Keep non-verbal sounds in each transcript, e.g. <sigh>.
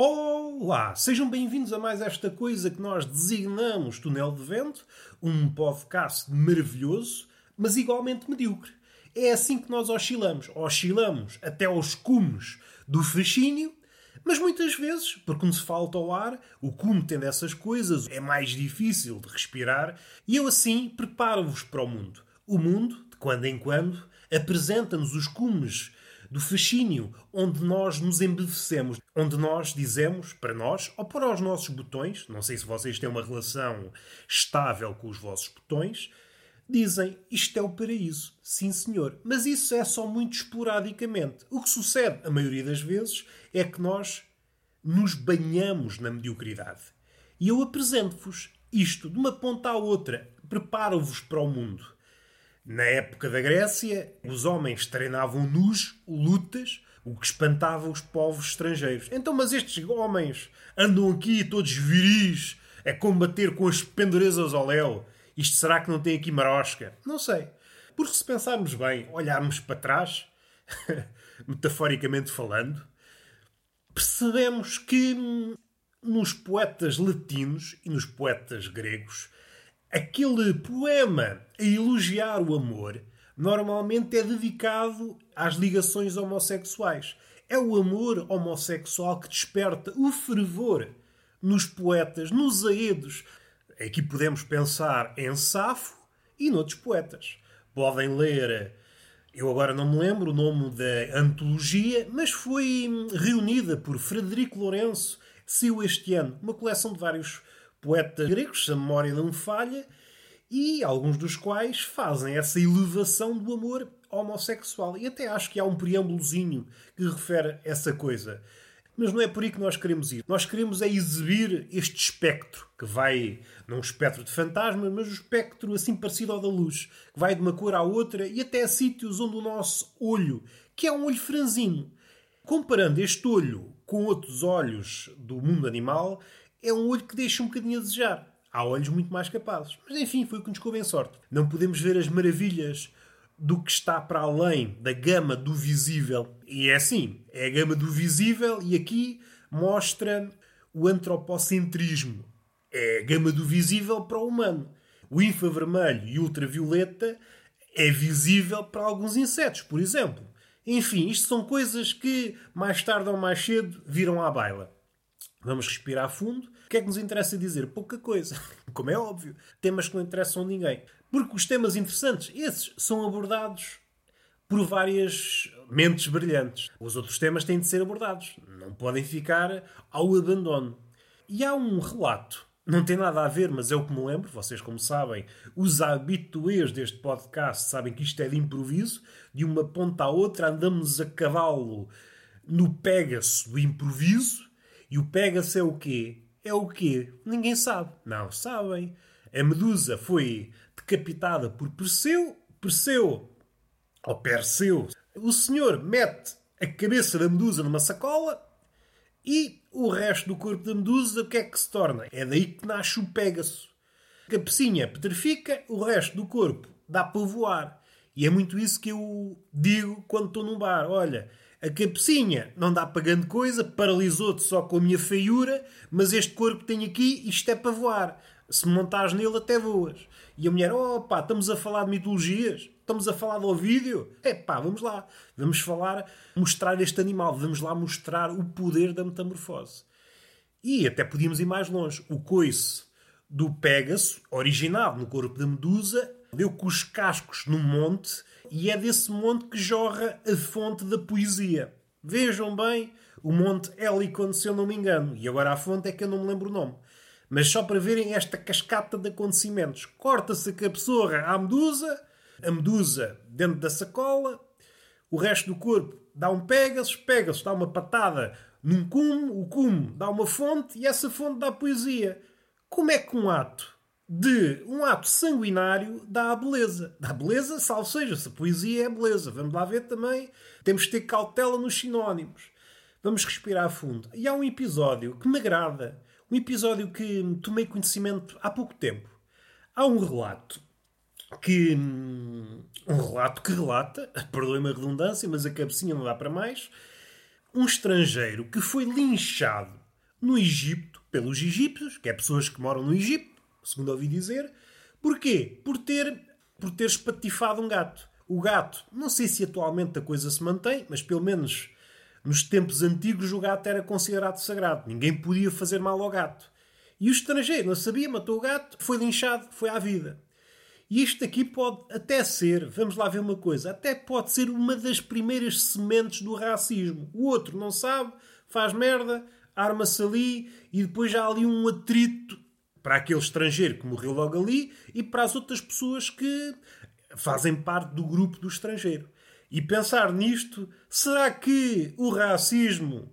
Olá, sejam bem-vindos a mais esta coisa que nós designamos Túnel de Vento, um podcast maravilhoso, mas igualmente medíocre. É assim que nós oscilamos. Oscilamos até aos cumes do fascínio, mas muitas vezes, porque nos falta o ar, o cume tem dessas coisas, é mais difícil de respirar, e eu assim preparo-vos para o mundo. O mundo, de quando em quando, apresenta-nos os cumes do fascínio, onde nós nos embevecemos, onde nós dizemos para nós ou para os nossos botões, não sei se vocês têm uma relação estável com os vossos botões, dizem isto é o paraíso. Sim, senhor. Mas isso é só muito esporadicamente. O que sucede, a maioria das vezes, é que nós nos banhamos na mediocridade. E eu apresento-vos isto de uma ponta à outra. Preparo-vos para o mundo. Na época da Grécia, os homens treinavam nus, lutas, o que espantava os povos estrangeiros. Então, mas estes homens andam aqui todos viris a combater com as pendurezas ao léu. Isto será que não tem aqui marosca? Não sei. Porque se pensarmos bem, olharmos para trás, <laughs> metaforicamente falando, percebemos que hum, nos poetas latinos e nos poetas gregos aquele poema a elogiar o amor normalmente é dedicado às ligações homossexuais. É o amor homossexual que desperta o fervor nos poetas, nos aedos. Aqui podemos pensar em Safo e noutros poetas. Podem ler, eu agora não me lembro o nome da antologia, mas foi reunida por Frederico Lourenço, saiu este ano, uma coleção de vários poetas gregos, se a memória não falha, e alguns dos quais fazem essa elevação do amor homossexual. E até acho que há um preâmbulozinho que refere essa coisa. Mas não é por aí que nós queremos ir. Nós queremos é exibir este espectro, que vai, não um espectro de fantasmas, mas um espectro assim parecido ao da luz, que vai de uma cor à outra e até a sítios onde o nosso olho, que é um olho franzino, comparando este olho com outros olhos do mundo animal, é um olho que deixa um bocadinho a desejar. Há olhos muito mais capazes. Mas enfim, foi o que nos coube em sorte. Não podemos ver as maravilhas do que está para além da gama do visível. E é assim, é a gama do visível e aqui mostra o antropocentrismo. É a gama do visível para o humano. O infravermelho e ultravioleta é visível para alguns insetos, por exemplo. Enfim, isto são coisas que mais tarde ou mais cedo viram à baila. Vamos respirar fundo. O que é que nos interessa dizer? Pouca coisa. <laughs> Como é óbvio. Temas que não interessam a ninguém. Porque os temas interessantes, esses, são abordados por várias mentes brilhantes. Os outros temas têm de ser abordados. Não podem ficar ao abandono. E há um relato. Não tem nada a ver, mas é o que me lembro. Vocês, como sabem, os habituês deste podcast sabem que isto é de improviso. De uma ponta à outra andamos a cavalo no Pégaso do improviso e o Pegasus é o quê? É o quê? Ninguém sabe. Não sabem. A Medusa foi decapitada por Perseu. Perseu, ou Perseu, o senhor mete a cabeça da Medusa numa sacola e o resto do corpo da Medusa, o que é que se torna? É daí que nasce o Pégaso. A cabecinha petrifica, o resto do corpo dá para voar. E é muito isso que eu digo quando estou num bar. Olha, a cabecinha não dá para grande coisa, paralisou-te só com a minha feiura, mas este corpo que tenho aqui, isto é para voar. Se montares nele, até voas. E a mulher, oh pá, estamos a falar de mitologias? Estamos a falar do vídeo? É pá, vamos lá. Vamos falar, mostrar este animal. Vamos lá mostrar o poder da metamorfose. E até podíamos ir mais longe. O coice do Pégaso, original no corpo da Medusa, deu com os cascos no monte e é desse monte que jorra a fonte da poesia. Vejam bem, o monte Helicon, se eu não me engano. E agora a fonte é que eu não me lembro o nome. Mas só para verem esta cascata de acontecimentos. Corta-se a cabeçorra à medusa, a medusa dentro da sacola, o resto do corpo dá um Pegasus, Pegasus dá uma patada num cume, o cume dá uma fonte e essa fonte dá poesia. Como é que um ato de um ato sanguinário dá a beleza. Dá beleza, salvo seja, se a poesia é beleza. Vamos lá ver também. Temos de ter cautela nos sinónimos. Vamos respirar fundo. E há um episódio que me agrada. Um episódio que tomei conhecimento há pouco tempo. Há um relato que. Um relato que relata, <laughs> perdoe-me a redundância, mas a cabecinha não dá para mais. Um estrangeiro que foi linchado no Egito, pelos egípcios, que é pessoas que moram no Egito, segundo ouvi dizer. Porquê? Por ter, por ter espatifado um gato. O gato, não sei se atualmente a coisa se mantém, mas pelo menos nos tempos antigos o gato era considerado sagrado. Ninguém podia fazer mal ao gato. E o estrangeiro não sabia, matou o gato, foi linchado, foi à vida. E isto aqui pode até ser, vamos lá ver uma coisa, até pode ser uma das primeiras sementes do racismo. O outro não sabe, faz merda, arma-se ali e depois há ali um atrito para aquele estrangeiro que morreu logo ali e para as outras pessoas que fazem parte do grupo do estrangeiro. E pensar nisto, será que o racismo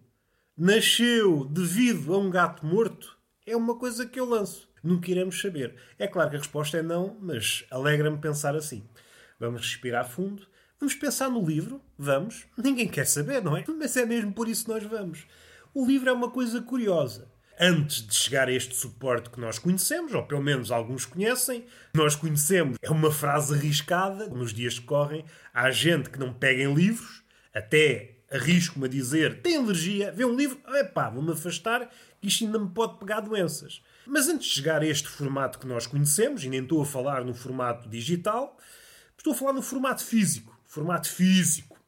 nasceu devido a um gato morto? É uma coisa que eu lanço. Nunca iremos saber. É claro que a resposta é não, mas alegra-me pensar assim. Vamos respirar fundo. Vamos pensar no livro? Vamos. Ninguém quer saber, não é? Mas é mesmo por isso que nós vamos. O livro é uma coisa curiosa. Antes de chegar a este suporte que nós conhecemos, ou pelo menos alguns conhecem, nós conhecemos, é uma frase arriscada, nos dias que correm, há gente que não pega em livros, até arrisco-me a dizer, tem alergia, vê um livro, epá, vou-me afastar, que isto ainda me pode pegar doenças. Mas antes de chegar a este formato que nós conhecemos, e nem estou a falar no formato digital, estou a falar no formato físico. Formato físico.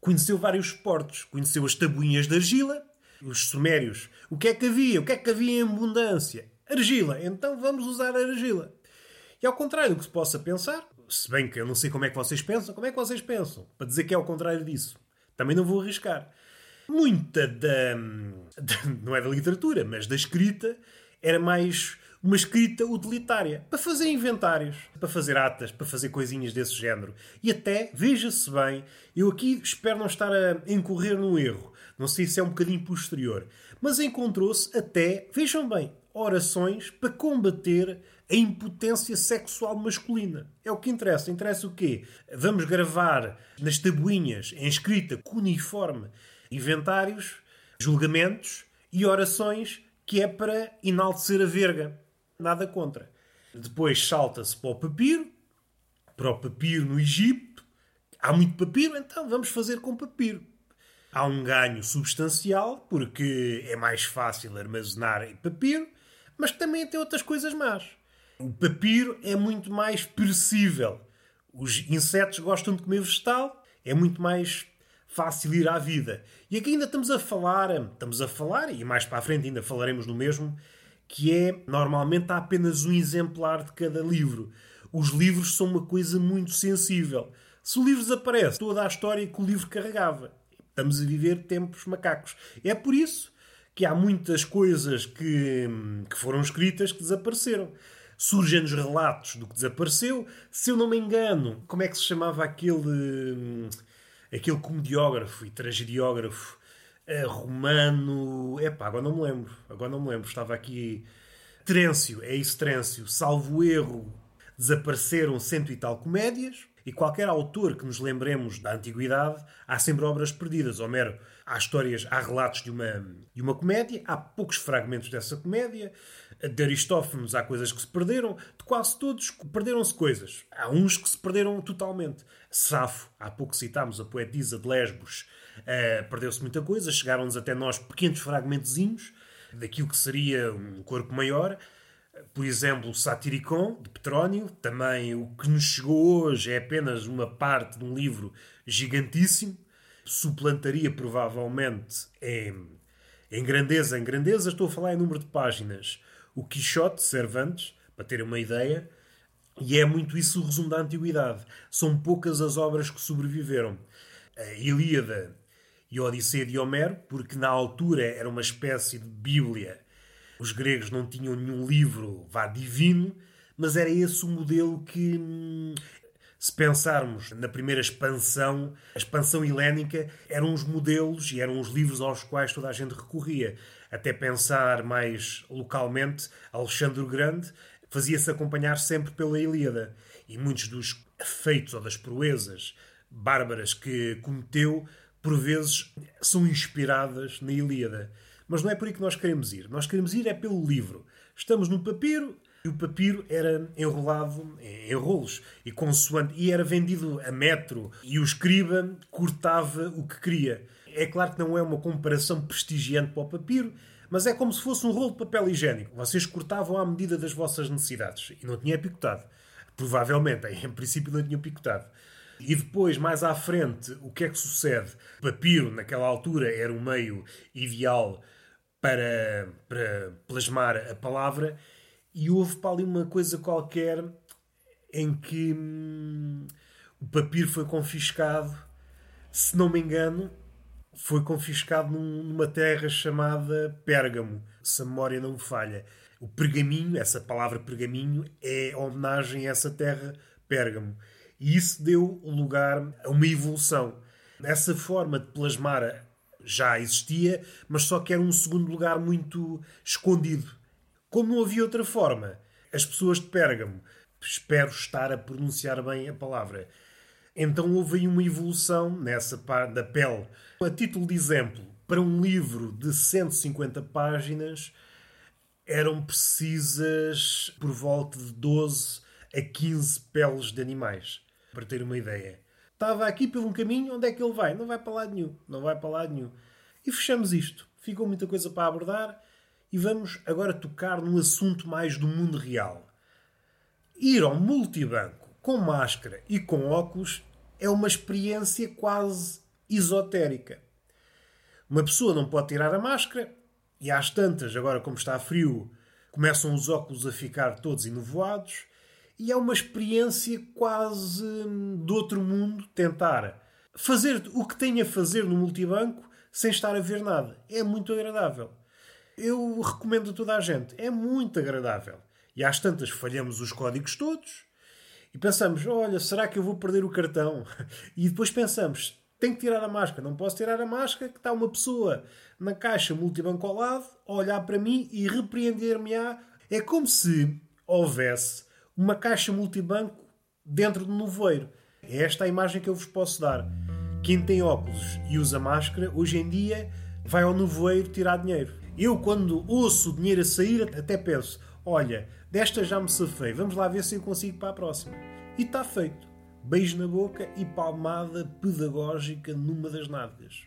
Conheceu vários suportes. Conheceu as tabuinhas de argila, os sumérios. O que é que havia? O que é que havia em abundância? Argila. Então vamos usar a argila. E ao contrário do que se possa pensar, se bem que eu não sei como é que vocês pensam, como é que vocês pensam? Para dizer que é ao contrário disso. Também não vou arriscar. Muita da, da não é da literatura, mas da escrita, era mais uma escrita utilitária para fazer inventários, para fazer atas, para fazer coisinhas desse género. E até, veja-se bem, eu aqui espero não estar a incorrer num erro, não sei se é um bocadinho posterior, mas encontrou-se até, vejam bem, orações para combater a impotência sexual masculina. É o que interessa. Interessa o quê? Vamos gravar nas tabuinhas, em escrita cuneiforme, inventários, julgamentos e orações que é para enaltecer a verga. Nada contra. Depois salta-se para o papiro, para o papiro no Egito. Há muito papiro, então vamos fazer com papiro. Há um ganho substancial, porque é mais fácil armazenar papiro, mas também tem outras coisas más. O papiro é muito mais perecível. Os insetos gostam de comer vegetal, é muito mais fácil ir à vida. E aqui ainda estamos a falar, estamos a falar, e mais para a frente ainda falaremos no mesmo, que é, normalmente há apenas um exemplar de cada livro. Os livros são uma coisa muito sensível. Se o livro desaparece, toda a história que o livro carregava. Estamos a viver tempos macacos. É por isso que há muitas coisas que, que foram escritas que desapareceram. Surgem-nos relatos do que desapareceu. Se eu não me engano, como é que se chamava aquele aquele comediógrafo e tragediógrafo uh, romano. Epá, agora não me lembro. Agora não me lembro. Estava aqui. Terêncio, é isso, Terêncio. Salvo erro, desapareceram cento e tal comédias. E qualquer autor que nos lembremos da antiguidade, há sempre obras perdidas. Homero, há histórias, há relatos de uma, de uma comédia, há poucos fragmentos dessa comédia. De Aristófanes há coisas que se perderam. De quase todos perderam-se coisas. Há uns que se perderam totalmente. Safo, há pouco citámos a poetisa de Lesbos, uh, perdeu-se muita coisa. Chegaram-nos até nós pequenos fragmentozinhos daquilo que seria um corpo maior por exemplo, o Satiricon, de Petrónio. Também o que nos chegou hoje é apenas uma parte de um livro gigantíssimo. Suplantaria provavelmente em, em grandeza, em grandeza, estou a falar em número de páginas. O Quixote Cervantes, para terem uma ideia, e é muito isso o resumo da antiguidade. São poucas as obras que sobreviveram. A Ilíada e a Odisseia de Homero, porque na altura era uma espécie de Bíblia os gregos não tinham nenhum livro, vá, divino, mas era esse o modelo que, hum, se pensarmos na primeira expansão, a expansão helénica, eram os modelos e eram os livros aos quais toda a gente recorria. Até pensar mais localmente, Alexandre o Grande fazia-se acompanhar sempre pela Ilíada. E muitos dos feitos ou das proezas bárbaras que cometeu, por vezes, são inspiradas na Ilíada. Mas não é por aí que nós queremos ir. Nós queremos ir é pelo livro. Estamos no papiro e o papiro era enrolado em rolos e consoante e era vendido a metro e o escriba cortava o que queria. É claro que não é uma comparação prestigiante para o papiro, mas é como se fosse um rolo de papel higiênico. Vocês cortavam à medida das vossas necessidades e não tinha picotado. Provavelmente, <laughs> em princípio, não tinham picotado. E depois, mais à frente, o que é que sucede? Papiro, naquela altura, era o meio ideal para, para plasmar a palavra, e houve para ali uma coisa qualquer em que hum, o papiro foi confiscado, se não me engano, foi confiscado num, numa terra chamada Pérgamo, se a memória não me falha. O pergaminho, essa palavra pergaminho, é homenagem a essa terra Pérgamo. E isso deu lugar a uma evolução. Essa forma de plasmar já existia, mas só que era um segundo lugar muito escondido. Como não havia outra forma, as pessoas de Pérgamo, espero estar a pronunciar bem a palavra, então houve aí uma evolução nessa parte da pele. A título de exemplo, para um livro de 150 páginas, eram precisas por volta de 12 a 15 peles de animais para ter uma ideia. Estava aqui pelo um caminho, onde é que ele vai? Não vai para lado nenhum, não vai para lado nenhum. E fechamos isto. Ficou muita coisa para abordar e vamos agora tocar num assunto mais do mundo real. Ir ao multibanco com máscara e com óculos é uma experiência quase esotérica. Uma pessoa não pode tirar a máscara e às tantas, agora como está frio, começam os óculos a ficar todos enovoados e é uma experiência quase hum, do outro mundo tentar fazer o que tem a fazer no multibanco sem estar a ver nada. É muito agradável. Eu recomendo a toda a gente. É muito agradável. E às tantas falhamos os códigos todos e pensamos: olha, será que eu vou perder o cartão? <laughs> E depois pensamos: tenho que tirar a máscara. Não posso tirar a máscara, que está uma pessoa na caixa multibanco ao lado a olhar para mim e repreender-me-á. É como se houvesse uma caixa multibanco dentro do nevoeiro. É esta a imagem que eu vos posso dar. Quem tem óculos e usa máscara, hoje em dia vai ao nevoeiro tirar dinheiro. Eu, quando ouço o dinheiro a sair, até penso: olha, desta já me safei, vamos lá ver se eu consigo para a próxima. E está feito. Beijo na boca e palmada pedagógica numa das nádegas.